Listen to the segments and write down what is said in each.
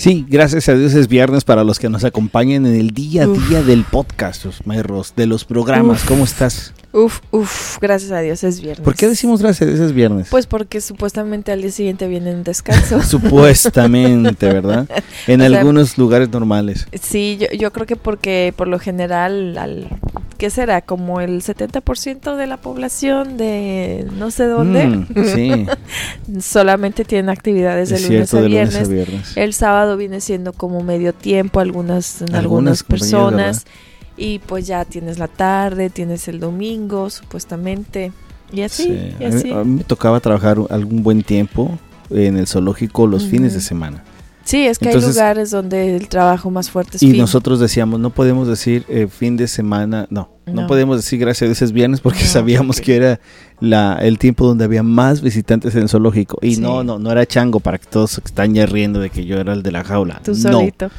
Sí, gracias a Dios es viernes para los que nos acompañan en el día a día del podcast, los de los programas. ¿Cómo estás? Uf, uf, gracias a Dios es viernes. ¿Por qué decimos gracias a Dios es viernes? Pues porque supuestamente al día siguiente viene en descanso. supuestamente, ¿verdad? En algunos lugares normales. Sí, yo, yo creo que porque por lo general al ¿qué será? Como el 70% de la población de no sé dónde. Mm, sí. solamente tienen actividades de, lunes, a viernes. El sábado viene siendo como medio tiempo algunas, en algunas, personas. Y pues ya tienes la tarde, tienes el domingo, supuestamente. Y así, y así. A mí, me tocaba trabajar algún buen tiempo en el zoológico los fines de semana. Sí, es que hay lugares donde el trabajo más fuerte es Y nosotros decíamos, no podemos decir eh, fin de semana, no, no, podemos decir gracias a Dios es viernes porque sabíamos que era la, el tiempo donde había más visitantes en el zoológico. Y no, no, no era chango para que todos están ya riendo de que yo era el de la jaula. Tú solito.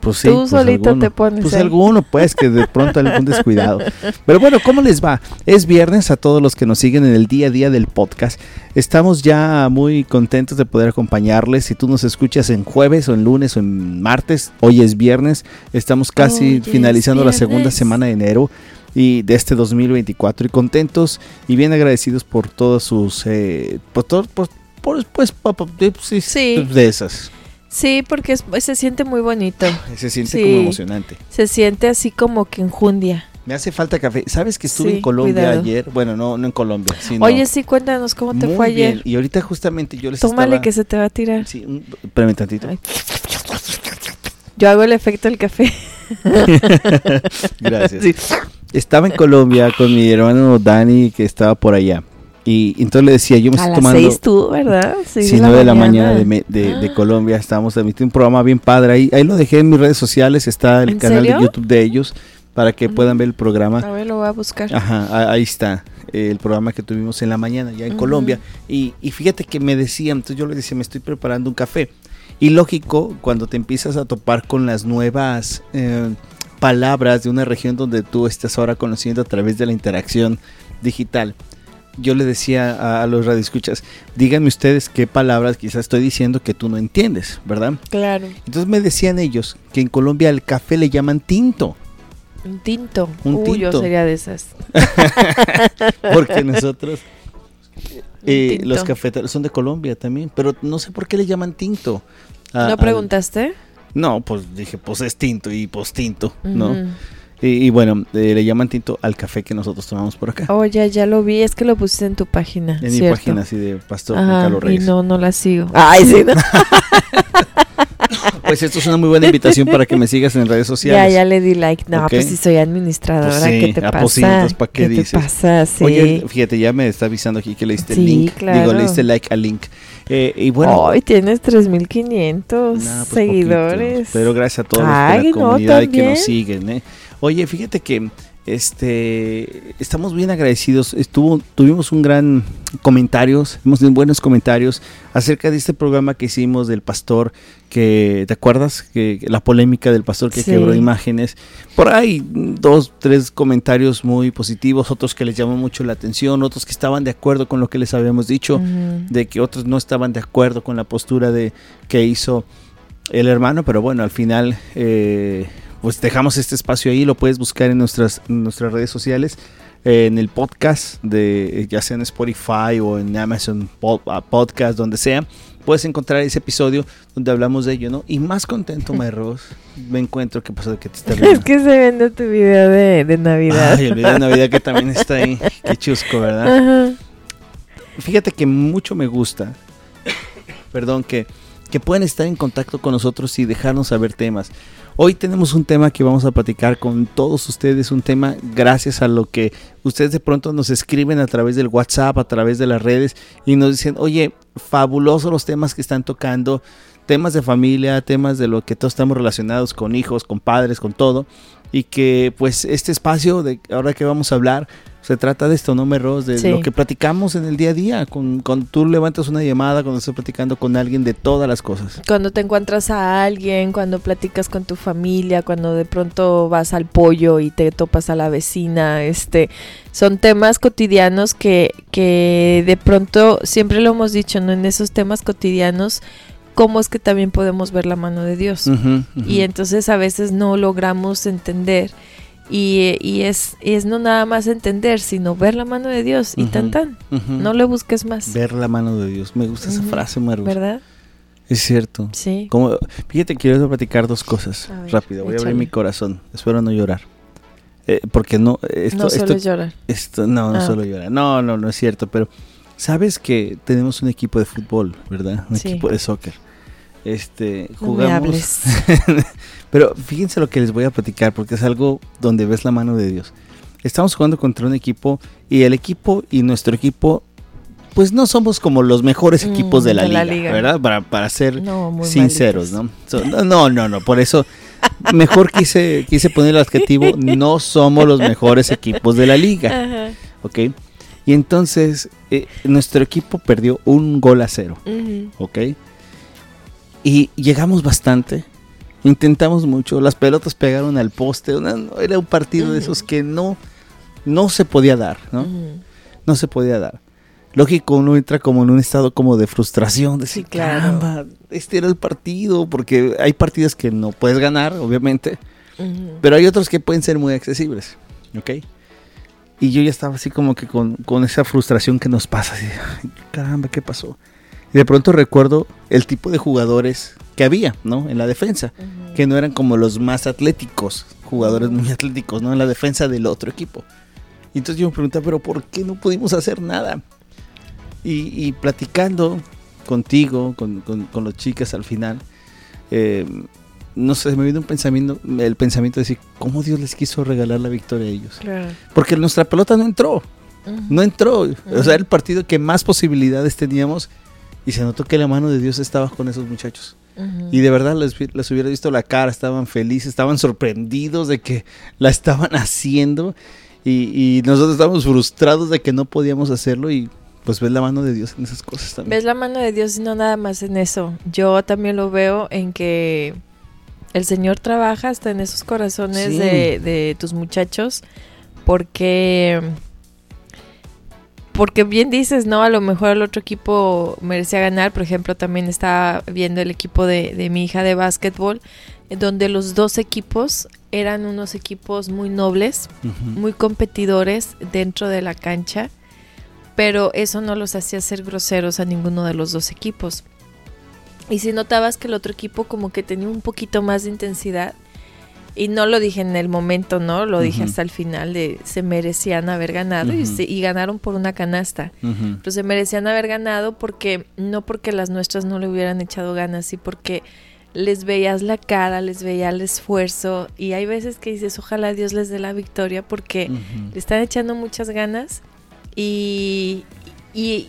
Pues sí, Tú pues solito te pones. Pues alguno, pues, que de pronto algún descuidado. Pero bueno, ¿cómo les va? Es viernes a todos los que nos siguen en el día a día del podcast. Estamos ya muy contentos de poder acompañarles. Si tú nos escuchas en jueves o en lunes o en martes, hoy es viernes. Estamos casi finalizando la segunda semana de enero y de este 2024 y contentos y bien agradecidos por todos sus eh, por todo, por, pues, sí, de esas Sí, porque se siente muy bonito. Se siente como emocionante. Se siente así como que enjundia. Me hace falta café. ¿Sabes que estuve en Colombia ayer? Bueno, no, no en Colombia. Sino Oye, sí, cuéntanos cómo te fue ayer. Y ahorita justamente yo les Tómale que se te va a tirar. Sí, espérame tantito. Yo hago el efecto del café. Gracias. Estaba en Colombia con mi hermano Dani, que estaba por allá. Y entonces le decía, yo me estoy tomando... A las seis tú, ¿verdad? Sí, nueve de la mañana, de, de, Colombia. Estábamos transmitiendo un programa bien padre. Ahí, ahí lo dejé en mis redes sociales. Está el canal de YouTube de ellos para que puedan ver el programa. A ver, lo voy a buscar. Ajá, ahí está el programa que tuvimos en la mañana ya en Colombia. Y, y, fíjate que me decían, entonces yo le decía, me estoy preparando un café. Y lógico, cuando te empiezas a topar con las nuevas eh, palabras de una región donde tú estás ahora conociendo a través de la interacción digital, yo le decía a, los radioescuchas, díganme ustedes qué palabras quizás estoy diciendo que tú no entiendes, ¿verdad? Claro. Entonces me decían ellos que en Colombia el café le llaman tinto. Un tinto. Un tinto. yo sería de esas. Porque nosotros, eh, los cafeteros son de Colombia también, pero no sé por qué le llaman tinto. ¿No preguntaste? no, pues dije, pues es tinto y pues tinto, ¿no? Y, bueno, eh, le llaman tinto al café que nosotros tomamos por acá. Oh, ya, ya lo vi, es que lo pusiste en tu página. En mi página, así de Pastor Carlos Reyes. Y no, no la sigo. Ay, sí. pues esto es una muy buena invitación para que me sigas en redes sociales. Ya, ya le di like. No, pues si soy administradora, pues ¿qué te pasa? ¿para qué, dices? te pasa? Sí. Oye, fíjate, ya me está avisando aquí que le diste el link. Digo, le diste like al link. Eh, y bueno. Hoy tienes 3500 pues seguidores. Pero gracias a todos los de la comunidad que nos siguen, ¿eh? Oye, fíjate que este estamos bien agradecidos. Estuvo, tuvimos un gran comentarios, hemos tenido buenos comentarios acerca de este programa que hicimos del pastor que te acuerdas que, la polémica del pastor que quebró imágenes. Por ahí dos, tres comentarios muy positivos, otros que les llamó mucho la atención, otros que estaban de acuerdo con lo que les habíamos dicho, de que otros no estaban de acuerdo con la postura de que hizo el hermano, pero bueno, al final eh, pues dejamos este espacio ahí, lo puedes buscar en nuestras, nuestras redes sociales, en el podcast, de ya sea en Spotify o en Amazon ah, Podcast, donde sea, puedes encontrar ese episodio donde hablamos de ello, ¿no? Y más contento, My me encuentro que pasó que te está Es que se vende tu video de, Navidad. Ay, el video de Navidad que también está ahí. Qué chusco, ¿verdad? Fíjate que mucho me gusta. Perdón, que, que pueden estar en contacto con nosotros y dejarnos saber temas. Hoy tenemos un tema que vamos a platicar con todos ustedes, un tema gracias a lo que ustedes de pronto nos escriben a través del WhatsApp, a través de las redes y nos dicen, oye, fabulosos los temas que están tocando, temas de familia, temas de lo que todos estamos relacionados con hijos, con padres, con todo, y que pues este espacio de ahora que vamos a hablar se trata de esto, ¿no, Merros? De lo que platicamos en el día a día. Con, cuando tú levantas una llamada, cuando estás platicando con alguien de todas las cosas. Cuando te encuentras a alguien, cuando platicas con tu familia, cuando de pronto vas al pollo y te topas a la vecina, este, son temas cotidianos que, que de pronto, siempre lo hemos dicho, ¿no? En esos temas cotidianos cómo es que también podemos ver la mano de Dios. Y entonces a veces no logramos entender. Y, es, es no nada más entender, sino ver la mano de Dios y tan tan. No le busques más. Ver la mano de Dios. Me gusta esa frase, Maru. ¿Verdad? Es cierto. Sí. Como, fíjate, quiero platicar dos cosas. rápido, voy a abrir mi corazón. Espero no llorar. Eh, porque no. Esto, no solo llorar. Esto, no, no ah. solo llorar. No, no, no es cierto. Pero sabes que tenemos un equipo de fútbol, ¿verdad? Un equipo de soccer. Este, jugamos. pero fíjense lo que les voy a platicar porque es algo donde ves la mano de Dios. Estamos jugando contra un equipo y el equipo y nuestro equipo pues no somos como los mejores mm, equipos de la, liga, ¿verdad? Para, para ser sinceros, ¿no? no, no, no, por eso mejor quise, quise poner el adjetivo, no somos los mejores equipos de la liga, ¿ok? Y entonces eh, nuestro equipo perdió un gol a cero, ¿ok? Y llegamos bastante, intentamos mucho, las pelotas pegaron al poste, era un partido de esos que no, no se podía dar, ¿no? No se podía dar lógico, uno entra como en un estado como de frustración, de decir, caramba, este era el partido, porque hay partidos que no puedes ganar, obviamente, pero hay otros que pueden ser muy accesibles, ¿ok? Y yo ya estaba así como que con, esa frustración que nos pasa, así, caramba, ¿qué pasó? Y de pronto recuerdo el tipo de jugadores que había, ¿no? En la defensa, que no eran como los más atléticos, jugadores muy atléticos, ¿no? En la defensa del otro equipo. Y entonces yo me preguntaba, pero ¿por qué no pudimos hacer nada? Y, platicando contigo, con, con, los chicas al final, eh, no sé, me vino un pensamiento, el pensamiento de decir, ¿cómo Dios les quiso regalar la victoria a ellos? Porque nuestra pelota no entró, no entró. O sea, el partido que más posibilidades teníamos y se notó que la mano de Dios estaba con esos muchachos. Y de verdad les, les, hubiera visto la cara, estaban felices, estaban sorprendidos de que la estaban haciendo y, y nosotros estábamos frustrados de que no podíamos hacerlo y pues ves la mano de Dios en esas cosas también. Ves la mano de Dios y no nada más en eso. Yo también lo veo en que el Señor trabaja hasta en esos corazones de, tus muchachos porque porque bien dices, ¿no? A lo mejor el otro equipo merecía ganar. Por ejemplo, también estaba viendo el equipo de, mi hija de básquetbol, donde los dos equipos eran unos equipos muy nobles, muy competidores dentro de la cancha pero eso no los hacía ser groseros a ninguno de los dos equipos. Y si notabas que el otro equipo como que tenía un poquito más de intensidad, y no lo dije en el momento, ¿no? Lo dije hasta el final de se merecían haber ganado y, ganaron por una canasta. Pero se merecían haber ganado porque no porque las nuestras no le hubieran echado ganas, sí porque les veías la cara, les veía el esfuerzo y hay veces que dices, ojalá Dios les dé la victoria porque le están echando muchas ganas y, y,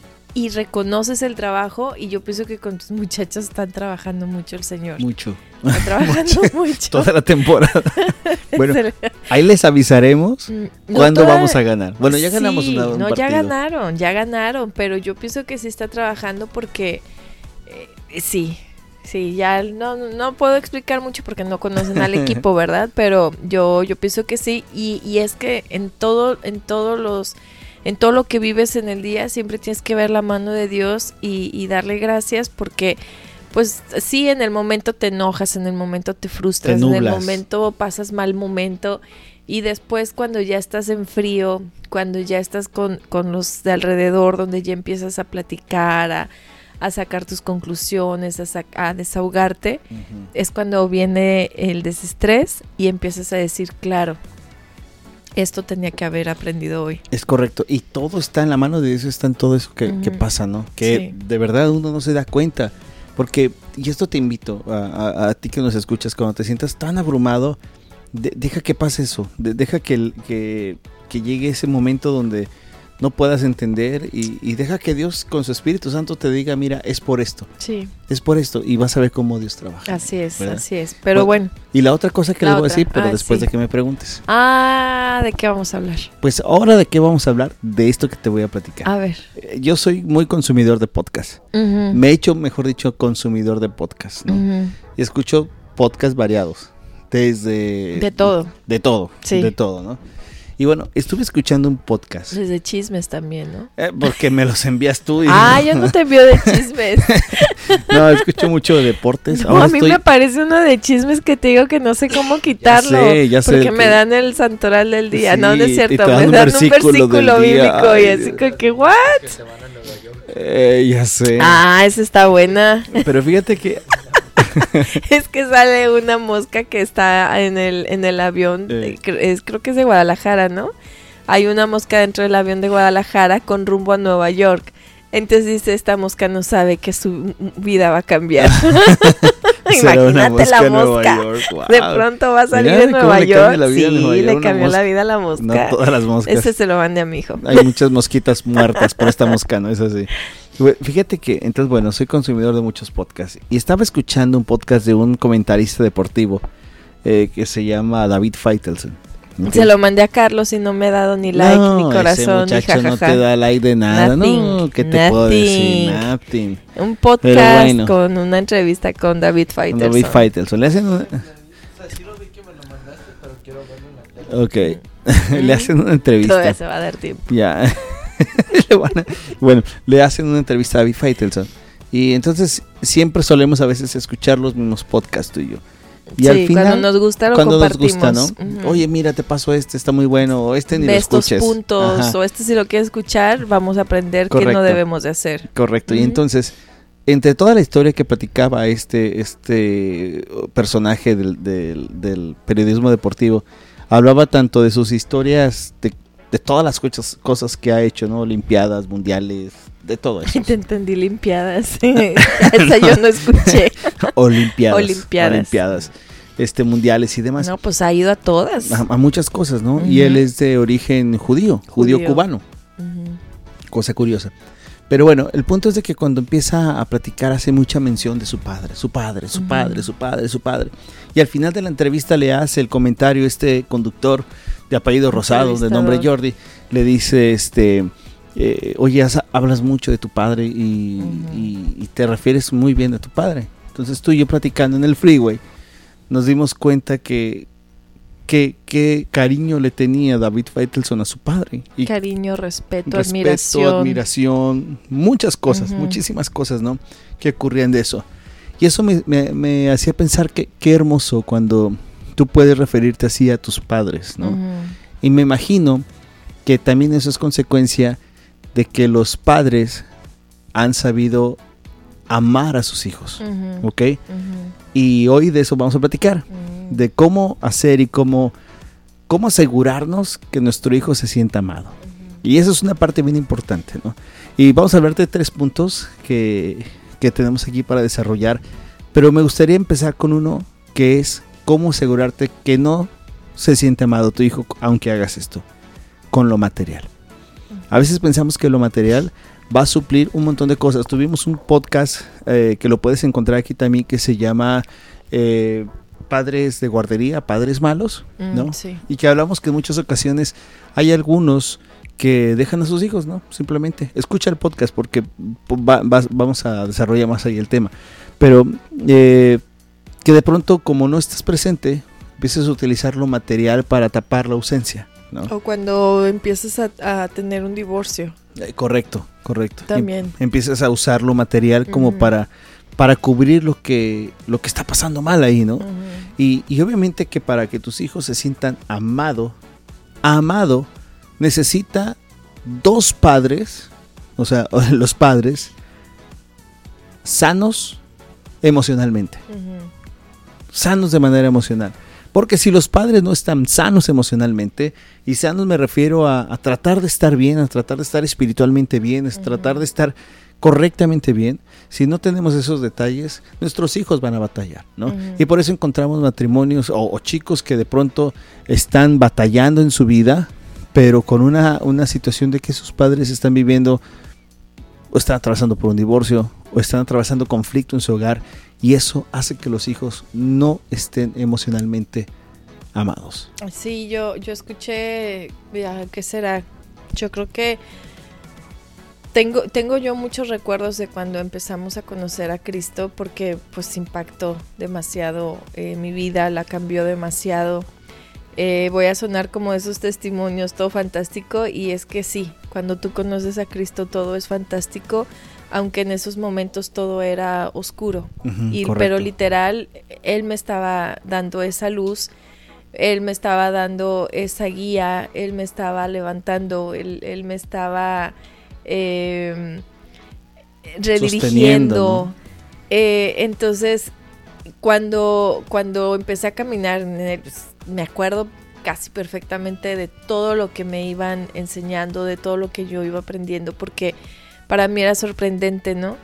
reconoces el trabajo y yo pienso que con tus muchachos están trabajando mucho el Señor. Mucho. Están trabajando mucho. Toda la temporada. bueno, ahí les avisaremos mm, cuándo vamos a ganar. Bueno, ya ganamos una, No, ya ganaron, ya ganaron, pero yo pienso que sí está trabajando porque eh, sí, Sí, ya no, no puedo explicar mucho porque no conocen al equipo, ¿verdad? Pero yo, yo pienso que sí. Y, y es que en todo, en todos los en todo lo que vives en el día siempre tienes que ver la mano de Dios y, darle gracias porque pues sí, en el momento te enojas, en el momento te frustras, en el momento pasas mal momento y después cuando ya estás en frío, cuando ya estás con, los de alrededor, donde ya empiezas a platicar, a, sacar tus conclusiones, a, desahogarte, es cuando viene el desestrés y empiezas a decir, claro, esto tenía que haber aprendido hoy. Es correcto. Y todo está en la mano de Dios, está en todo eso que, pasa, ¿no? Que de verdad uno no se da cuenta. Porque, y esto te invito a, ti que nos escuchas, cuando te sientas tan abrumado, deja que pase eso. deja que, que, que llegue ese momento donde no puedas entender y, deja que Dios con su Espíritu Santo te diga, mira, es por esto. Sí. Es por esto y vas a ver cómo Dios trabaja. Así es, así es. Pero bueno, Y la otra cosa que les voy a decir, pero ah, después de que me preguntes. Ah, ¿de qué vamos a hablar? Pues ahora de qué vamos a hablar, de esto que te voy a platicar. A ver. Eh, yo soy muy consumidor de podcast. Me he hecho, mejor dicho, consumidor de podcast, ¿no? Y escucho podcasts variados. Desde... De todo. De todo. Sí. De todo, ¿no? Y bueno, estuve escuchando un podcast. de chismes también, ¿no? Eh, porque me los envías tú. Y ah, yo no te envío de chismes. no, escucho mucho de deportes. a mí me parece uno de chismes que te digo que no sé cómo quitarlo. Ya sé, ya sé. Porque me dan el santoral del día. no, no es cierto. Me dan un versículo, bíblico y así como que, ¿what? Eh, ya sé. Ah, esa está buena. Pero fíjate que es que sale una mosca que está en el, en el avión, es, creo que es de Guadalajara, ¿no? Hay una mosca dentro del avión de Guadalajara con rumbo a Nueva York. Entonces dice, esta mosca no sabe que su vida va a cambiar. Imagínate la mosca. De pronto va a salir de Nueva York. sí, le cambió la vida a la mosca. No todas las moscas. Ese se lo mande a mi hijo. Hay muchas mosquitas muertas por esta mosca, ¿no? Es así. Fíjate que, entonces, bueno, soy consumidor de muchos podcasts y estaba escuchando un podcast de un comentarista deportivo eh, que se llama David Feitelson. Se lo mandé a Carlos y no me ha dado ni like ni corazón. Ese muchacho no te da like de nada. no, ¿qué te puedo decir? Nothing. Un podcast con una entrevista con David Feitelson. David Feitelson. Le hacen una... Ok. Le hacen una entrevista. Todavía se va a dar tiempo. Ya. bueno, le hacen una entrevista a David Feitelson. Y entonces siempre solemos a veces escuchar los mismos podcasts tú y yo. Y al final, cuando nos gusta lo cuando Nos gusta, ¿no? Oye, mira, te pasó este, está muy bueno, o este ni de lo estos puntos, o este si lo quieres escuchar, vamos a aprender qué no debemos de hacer. Correcto, y entonces, entre toda la historia que platicaba este, este personaje del, del, del periodismo deportivo, hablaba tanto de sus historias de de todas las cosas que ha hecho, ¿no? Olimpiadas, mundiales, de todo eso. Te entendí limpiadas. Esa yo no escuché. Olimpiadas. Olimpiadas. Este, mundiales y demás. No, pues ha ido a todas. A, muchas cosas, ¿no? Y él es de origen judío, judío, cubano. Cosa curiosa. Pero bueno, el punto es de que cuando empieza a platicar hace mucha mención de su padre, su padre, su padre, su padre, su padre. Y al final de la entrevista le hace el comentario este conductor de apellido Rosado, de nombre Jordi, le dice, este, eh, oye, hablas mucho de tu padre y, te refieres muy bien de tu padre. Entonces tú y yo platicando en el freeway, nos dimos cuenta que qué cariño le tenía David Feitelson a su padre. Y cariño, respeto, admiración. admiración, muchas cosas, muchísimas cosas, ¿no? Que ocurrían de eso. Y eso me, hacía pensar que qué hermoso cuando tú puedes referirte así a tus padres, ¿no? Y me imagino que también eso es consecuencia de que los padres han sabido amar a sus hijos, ¿ok? Y hoy de eso vamos a platicar, de cómo hacer y cómo, cómo asegurarnos que nuestro hijo se sienta amado. Y eso es una parte bien importante, ¿no? Y vamos a hablar de tres puntos que, que tenemos aquí para desarrollar, pero me gustaría empezar con uno que es cómo asegurarte que no se siente amado tu hijo aunque hagas esto con lo material. A veces pensamos que lo material va a suplir un montón de cosas. Tuvimos un podcast eh, que lo puedes encontrar aquí también que se llama eh, Padres de Guardería, Padres Malos, mm, ¿no? Y que hablamos que en muchas ocasiones hay algunos que dejan a sus hijos, ¿no? Simplemente escucha el podcast porque vamos a desarrollar más ahí el tema. Pero eh, que de pronto como no estás presente, empieces a utilizar lo material para tapar la ausencia. ¿no? O cuando empiezas a, tener un divorcio. Eh, correcto, correcto. También. Em, empiezas a usar lo material como para, para cubrir lo que, lo que está pasando mal ahí, ¿no? y, y, obviamente que para que tus hijos se sientan amado, amado, necesita dos padres, o sea, los padres, sanos emocionalmente sanos de manera emocional. Porque si los padres no están sanos emocionalmente, y sanos me refiero a, tratar de estar bien, a tratar de estar espiritualmente bien, a tratar de estar correctamente bien, si no tenemos esos detalles, nuestros hijos van a batallar, ¿no? Y por eso encontramos matrimonios o, chicos que de pronto están batallando en su vida, pero con una, una situación de que sus padres están viviendo o están atravesando por un divorcio o están atravesando conflicto en su hogar y eso hace que los hijos no estén emocionalmente amados. Sí, yo, yo escuché, ¿qué será? Yo creo que tengo, tengo yo muchos recuerdos de cuando empezamos a conocer a Cristo porque pues impactó demasiado mi vida, la cambió demasiado. eh, voy a sonar como esos testimonios, todo fantástico, y es que sí, cuando tú conoces a Cristo todo es fantástico, aunque en esos momentos todo era oscuro. y, pero literal, Él me estaba dando esa luz, Él me estaba dando esa guía, Él me estaba levantando, Él, me estaba em, redirigiendo. Eh, entonces, cuando, cuando empecé a caminar, me acuerdo casi perfectamente de todo lo que me iban enseñando, de todo lo que yo iba aprendiendo, porque para mí era sorprendente, ¿no?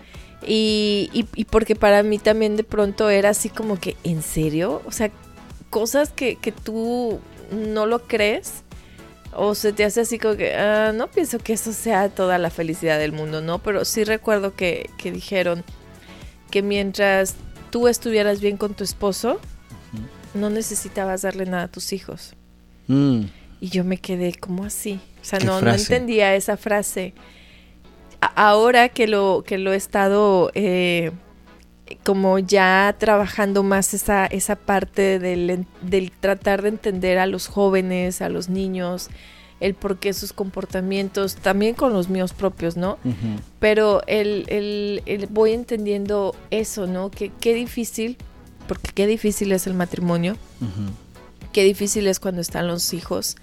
Y, y, porque para mí también de pronto era así como que, ¿en serio? O sea, cosas que, que tú no lo crees o se te hace así como que, ah, no pienso que eso sea toda la felicidad del mundo, ¿no? Pero sí recuerdo que, que dijeron que mientras tú estuvieras bien con tu esposo, no necesitabas darle nada a tus hijos. Mm. Y yo me quedé como así. O sea, no, no, entendía esa frase. Ahora que lo, que lo he estado eh, como ya trabajando más esa, esa parte del, del, tratar de entender a los jóvenes, a los niños, el por qué sus comportamientos, también con los míos propios, ¿no? Pero el, el, voy entendiendo eso, ¿no? Que qué difícil porque qué difícil es el matrimonio, qué difícil es cuando están los hijos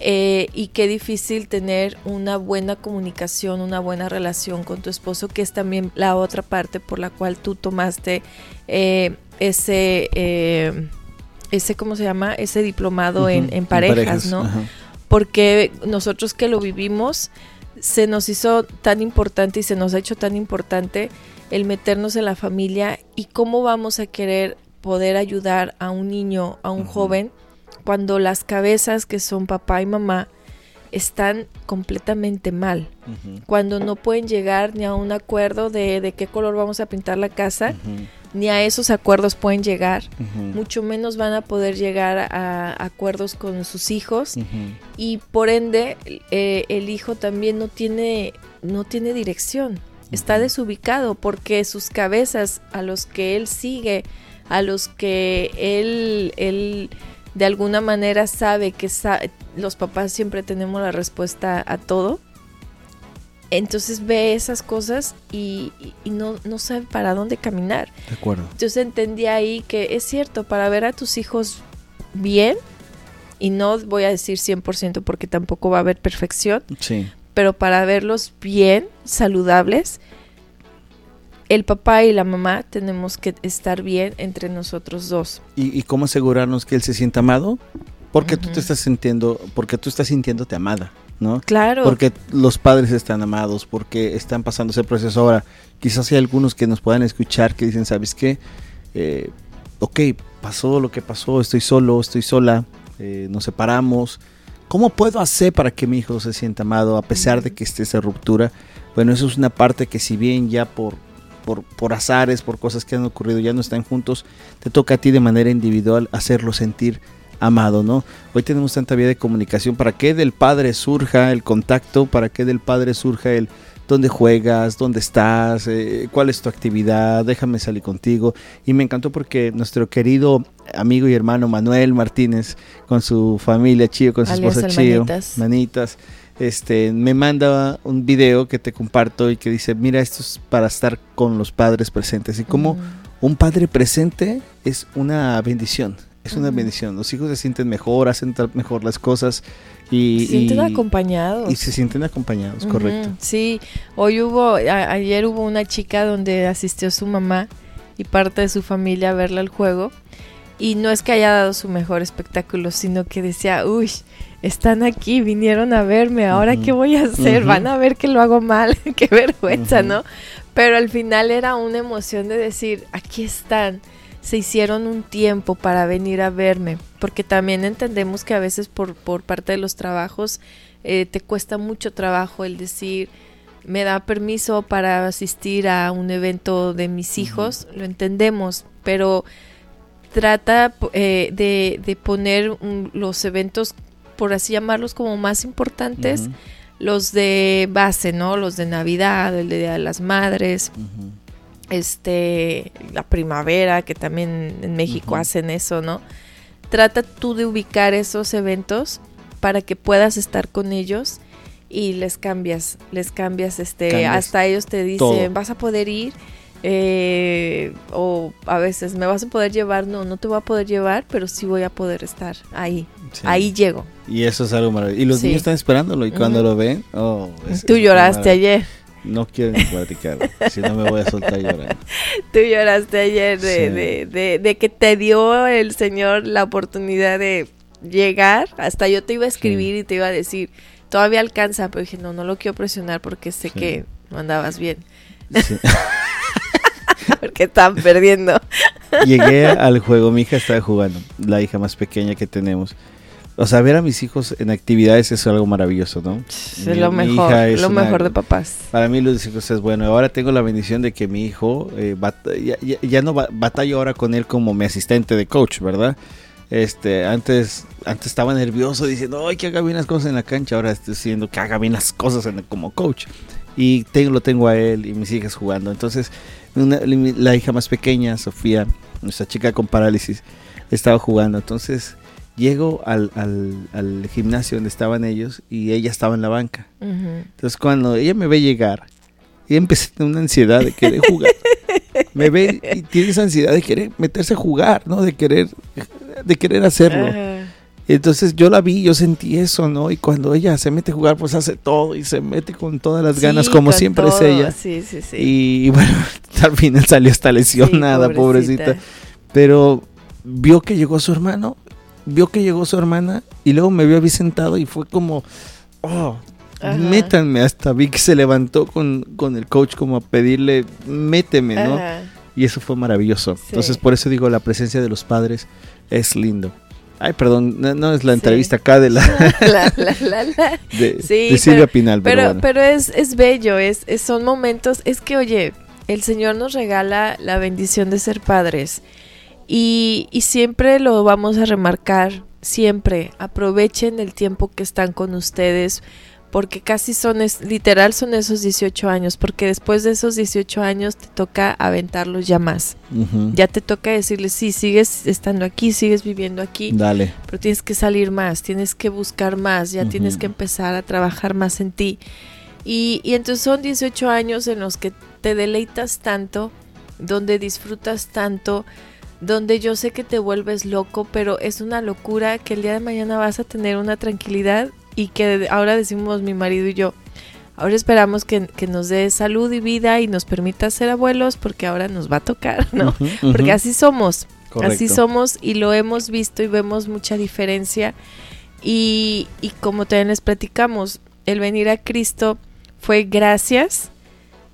eh, y qué difícil tener una buena comunicación, una buena relación con tu esposo, que es también la otra parte por la cual tú tomaste eh, ese, eh, ese, ¿cómo se llama? Ese diplomado en, parejas, ¿no? Porque nosotros que lo vivimos, se nos hizo tan importante y se nos ha hecho tan importante el meternos en la familia y cómo vamos a querer poder ayudar a un niño, a un joven, cuando las cabezas que son papá y mamá están completamente mal, cuando no pueden llegar ni a un acuerdo de, de qué color vamos a pintar la casa, ni a esos acuerdos pueden llegar, mucho menos van a poder llegar a, acuerdos con sus hijos. Y por ende eh, el hijo también no tiene, no tiene dirección. Está desubicado porque sus cabezas a los que él sigue, a los que él, él de alguna manera sabe que los papás siempre tenemos la respuesta a todo, entonces ve esas cosas y, no, no, sabe para dónde caminar. De acuerdo. Entonces entendí ahí que es cierto, para ver a tus hijos bien, y no voy a decir 100% porque tampoco va a haber perfección, sí pero para verlos bien, saludables, el papá y la mamá tenemos que estar bien entre nosotros dos. ¿Y, cómo asegurarnos que él se sienta amado? Porque tú te estás sintiendo, porque tú estás sintiéndote amada, ¿no? Claro. Porque los padres están amados, porque están pasando ese proceso. Ahora, quizás hay algunos que nos puedan escuchar que dicen, ¿sabes qué? Eh, ok, pasó lo que pasó, estoy solo, estoy sola, eh, nos separamos, ¿Cómo puedo hacer para que mi hijo se sienta amado a pesar de que esté esa ruptura? Bueno, eso es una parte que si bien ya por, por, por, azares, por cosas que han ocurrido, ya no están juntos, te toca a ti de manera individual hacerlo sentir amado, ¿no? Hoy tenemos tanta vía de comunicación para que del padre surja el contacto, para que del padre surja el dónde juegas, dónde estás, eh, cuál es tu actividad, déjame salir contigo. Y me encantó porque nuestro querido amigo y hermano Manuel Martínez, con su familia Chío, con su esposa Chío, manitas. Este, me manda un video que te comparto y que dice, mira, esto es para estar con los padres presentes. Y como un padre presente es una bendición es una bendición. Los hijos se sienten mejor, hacen mejor las cosas y se sienten acompañados. Y se sienten acompañados, correcto. Sí, hoy hubo, ayer hubo una chica donde asistió su mamá y parte de su familia a verla al juego. Y no es que haya dado su mejor espectáculo, sino que decía, uy, están aquí, vinieron a verme, ahora qué voy a hacer, van a ver que lo hago mal, qué vergüenza, ¿no? Pero al final era una emoción de decir, aquí están se hicieron un tiempo para venir a verme, porque también entendemos que a veces por, por parte de los trabajos eh, te cuesta mucho trabajo el decir, me da permiso para asistir a un evento de mis hijos, lo entendemos, pero trata eh, de, de, poner los eventos, por así llamarlos, como más importantes, los de base, ¿no? Los de Navidad, el de Día de las Madres este la primavera que también en México hacen eso no trata tú de ubicar esos eventos para que puedas estar con ellos y les cambias, les cambias, este, hasta ellos te dicen, vas a poder ir, eh, o a veces me vas a poder llevar, no, no te voy a poder llevar, pero sí voy a poder estar ahí, ahí llego. Y eso es algo maravilloso. Y los niños están esperándolo y cuando lo ven, oh, tú lloraste ayer. No quiero ni platicar, si no me voy a soltar llorando. Tú lloraste ayer de, de, de, que te dio el Señor la oportunidad de llegar. Hasta yo te iba a escribir y te iba a decir, todavía alcanza, pero dije, no, no lo quiero presionar porque sé que no andabas bien. porque estaban perdiendo. Llegué al juego, mi hija estaba jugando, la hija más pequeña que tenemos. O sea, ver a mis hijos en actividades es algo maravilloso, ¿no? Es lo mejor, lo mejor de papás. Para mí los hijos es bueno. Ahora tengo la bendición de que mi hijo eh, ya, no batalla ahora con él como mi asistente de coach, ¿verdad? Este, antes, antes estaba nervioso diciendo, ay, que haga bien las cosas en la cancha. Ahora estoy diciendo que haga bien las cosas como coach. Y tengo, lo tengo a él y mis hijas jugando. Entonces, la hija más pequeña, Sofía, nuestra chica con parálisis, estaba jugando. Entonces, llego al, al, gimnasio donde estaban ellos y ella estaba en la banca. Entonces cuando ella me ve llegar, y empecé a tener una ansiedad de querer jugar. me ve y tiene esa ansiedad de querer meterse a jugar, ¿no? De querer, de querer hacerlo. Entonces yo la vi, yo sentí eso, ¿no? Y cuando ella se mete a jugar, pues hace todo y se mete con todas las ganas, como siempre es ella. Sí, sí, sí. Y bueno, al final salió hasta lesionada, pobrecita. Pero vio que llegó su hermano vio que llegó su hermana y luego me vio a sentado y fue como, oh, métanme. Hasta vi que se levantó con, con, el coach como a pedirle, méteme, ¿no? Y eso fue maravilloso. Entonces, por eso digo, la presencia de los padres es lindo. Ay, perdón, no, es la entrevista acá de la, de, Silvia Pinal, pero, pero, es, es bello, es, son momentos, es que oye, el Señor nos regala la bendición de ser padres y, siempre lo vamos a remarcar, siempre aprovechen el tiempo que están con ustedes, porque casi son, es, literal son esos 18 años, porque después de esos 18 años te toca aventarlos ya más. Ya te toca decirles, sí, sigues estando aquí, sigues viviendo aquí, Dale. pero tienes que salir más, tienes que buscar más, ya tienes que empezar a trabajar más en ti. Y, y entonces son 18 años en los que te deleitas tanto, donde disfrutas tanto, donde yo sé que te vuelves loco, pero es una locura que el día de mañana vas a tener una tranquilidad y que ahora decimos mi marido y yo, ahora esperamos que, nos dé salud y vida y nos permita ser abuelos porque ahora nos va a tocar, ¿no? Porque así somos, así somos y lo hemos visto y vemos mucha diferencia. Y, y como también les platicamos, el venir a Cristo fue gracias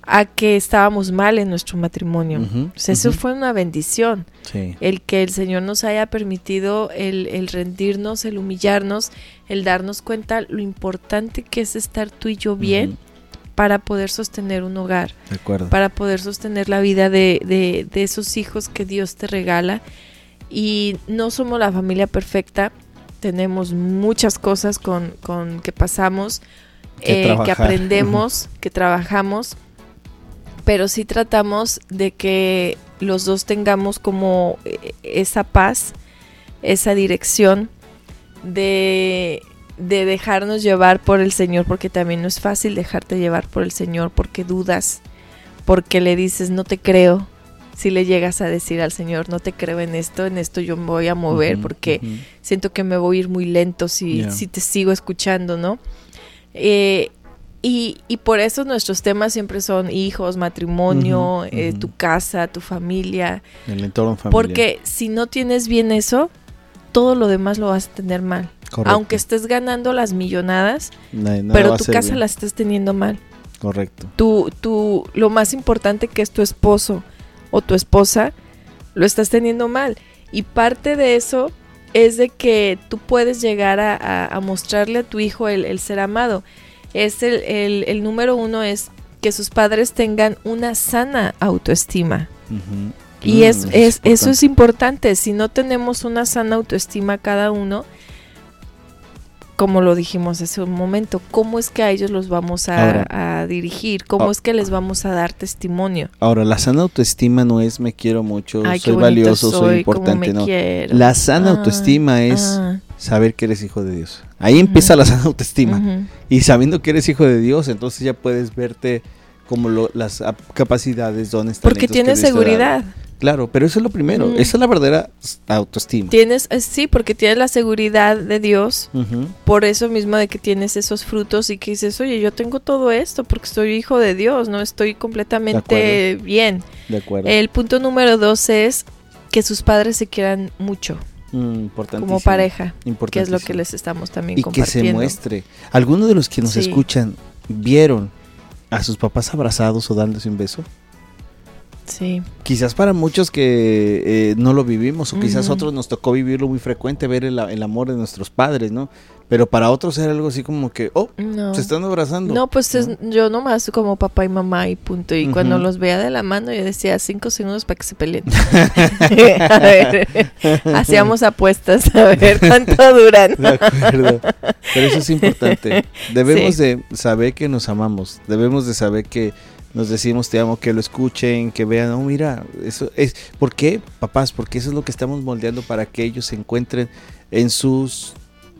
a que estábamos mal en nuestro matrimonio. eso fue una bendición. El que el Señor nos haya permitido el, rendirnos, el humillarnos, el darnos cuenta lo importante que es estar tú y yo bien para poder sostener un hogar, para poder sostener la vida de, de, esos hijos que Dios te regala. Y no somos la familia perfecta, tenemos muchas cosas con, con que pasamos, que, eh, que aprendemos, que trabajamos pero sí tratamos de que los dos tengamos como eh, esa paz, esa dirección de, de dejarnos llevar por el Señor, porque también no es fácil dejarte llevar por el Señor porque dudas, porque le dices no te creo, si le llegas a decir al Señor, no te creo en esto, en esto yo me voy a mover porque siento que me voy a ir muy lento si, si te sigo escuchando, ¿no? Eh, y, y, por eso nuestros temas siempre son hijos, matrimonio, eh, tu casa, tu familia. El entorno familiar. Porque si no tienes bien eso, todo lo demás lo vas a tener mal. Aunque estés ganando las millonadas, pero tu casa la estás teniendo mal. Correcto. Tu, tu, lo más importante que es tu esposo o tu esposa, lo estás teniendo mal. Y parte de eso es de que tú puedes llegar a, mostrarle a tu hijo el ser amado es el, el, número uno es que sus padres tengan una sana autoestima. Y mm, es, es, eso es importante. Si no tenemos una sana autoestima cada uno, como lo dijimos hace un momento, ¿cómo es que a ellos los vamos a, dirigir? ¿Cómo es que les vamos a dar testimonio? Ahora, la sana autoestima no es me quiero mucho, soy valioso, soy, importante, no. La sana ah, autoestima es ah. saber que eres hijo de Dios. Ahí empieza la sana autoestima. Y sabiendo que eres hijo de Dios, entonces ya puedes verte como las capacidades, están. Porque tienes seguridad. Claro, pero eso es lo primero, esa es la verdadera autoestima. Tienes, eh, sí, porque tienes la seguridad de Dios, por eso mismo de que tienes esos frutos y que dices, oye, yo tengo todo esto porque soy hijo de Dios, no estoy completamente bien. De acuerdo. El punto número dos es que sus padres se quieran mucho. Mm, como pareja, que es lo que les estamos también y compartiendo. que se muestre. Algunos de los que nos escuchan vieron a sus papás abrazados o dándose un beso. Sí. Quizás para muchos que eh, no lo vivimos, o quizás otros nos tocó vivirlo muy frecuente, ver el, amor de nuestros padres, ¿no? Pero para otros era algo así como que, oh, se están abrazando. No, pues yo nomás como papá y mamá y punto. Y cuando los veía de la mano, yo decía cinco segundos para que se peleen. a ver, hacíamos apuestas a ver cuánto duran. de acuerdo. Pero eso es importante. Debemos de saber que nos amamos. Debemos de saber que nos decimos te amo, que lo escuchen, que vean, oh mira, eso es, ¿por qué? Papás, porque eso es lo que estamos moldeando para que ellos se encuentren en sus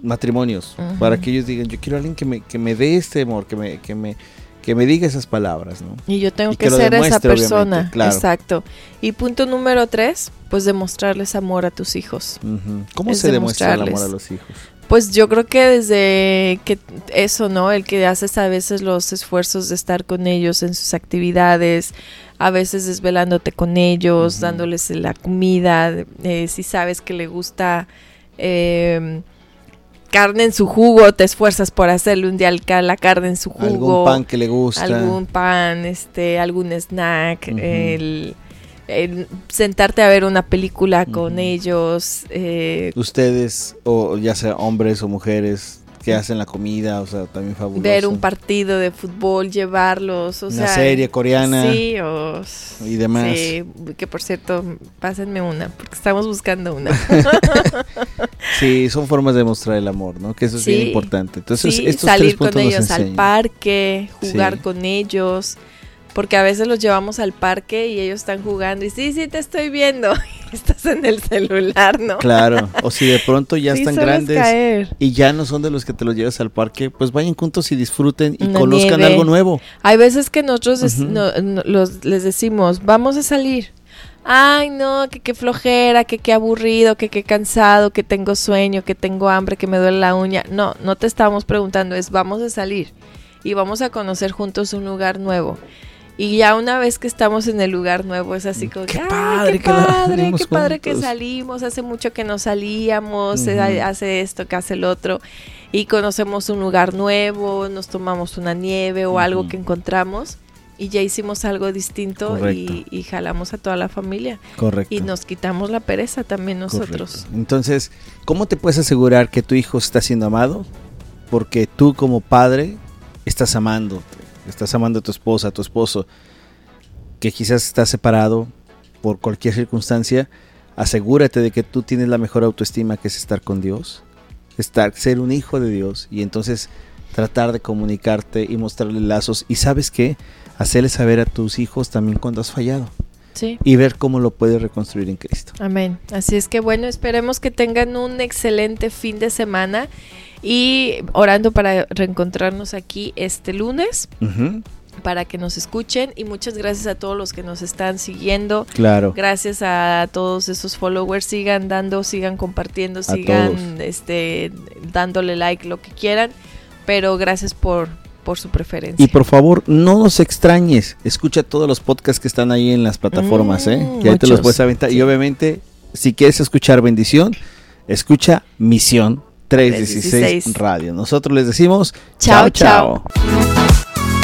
matrimonios, para que ellos digan, yo quiero a alguien que me, que me dé este amor, que me, que me, que me diga esas palabras, ¿no? Y yo tengo que, ser esa persona, exacto. Y punto número tres, pues demostrarles amor a tus hijos. ¿Cómo se demuestra el amor a los hijos? Pues yo creo que desde que eso, ¿no? El que haces a veces los esfuerzos de estar con ellos en sus actividades, a veces desvelándote con ellos, dándoles la comida, eh, si sabes que le gusta eh, carne en su jugo, te esfuerzas por hacerle un día la carne en su jugo. Algún pan que le gusta. Algún pan, este, algún snack, el sentarte a ver una película con ellos. Eh, Ustedes, o ya sea hombres o mujeres, que hacen la comida, o sea, también fabuloso. Ver un partido de fútbol, llevarlos, o una serie coreana. Sí, o, y demás. Sí, que por cierto, pásenme una, porque estamos buscando una. sí, son formas de mostrar el amor, ¿no? Que eso es bien importante. Entonces, estos salir con ellos al parque, jugar con ellos porque a veces los llevamos al parque y ellos están jugando y sí, sí, te estoy viendo. Estás en el celular, ¿no? Claro, o si de pronto ya están grandes y ya no son de los que te los llevas al parque, pues vayan juntos y disfruten y conozcan algo nuevo. Hay veces que nosotros les decimos, vamos a salir. Ay, no, que qué flojera, que qué aburrido, que qué cansado, que tengo sueño, que tengo hambre, que me duele la uña. No, no te estamos preguntando, es vamos a salir y vamos a conocer juntos un lugar nuevo. Y ya una vez que estamos en el lugar nuevo es así como, qué padre, qué padre, qué padre que salimos, hace mucho que no salíamos, hace esto, que hace el otro, y conocemos un lugar nuevo, nos tomamos una nieve o algo que encontramos y ya hicimos algo distinto y, jalamos a toda la familia. Correcto. Y nos quitamos la pereza también nosotros. Entonces, ¿cómo te puedes asegurar que tu hijo está siendo amado? Porque tú como padre estás amando estás amando a tu esposa, a tu esposo, que quizás está separado por cualquier circunstancia, asegúrate de que tú tienes la mejor autoestima que es estar con Dios, estar, ser un hijo de Dios y entonces tratar de comunicarte y mostrarle lazos y sabes qué, hacerle saber a tus hijos también cuando has fallado. Sí. Y ver cómo lo puedes reconstruir en Cristo. Amén. Así es que bueno, esperemos que tengan un excelente fin de semana y orando para reencontrarnos aquí este lunes. Para que nos escuchen y muchas gracias a todos los que nos están siguiendo. Claro. Gracias a todos esos followers. Sigan dando, sigan compartiendo, sigan este, dándole like, lo que quieran. Pero gracias por, por su preferencia. Y por favor, no nos extrañes. Escucha todos los podcasts que están ahí en las plataformas, ¿eh? Mm, que ahí te los puedes aventar. Y obviamente, si quieres escuchar bendición, escucha misión 316 Radio. Nosotros les decimos chao, chao. chao.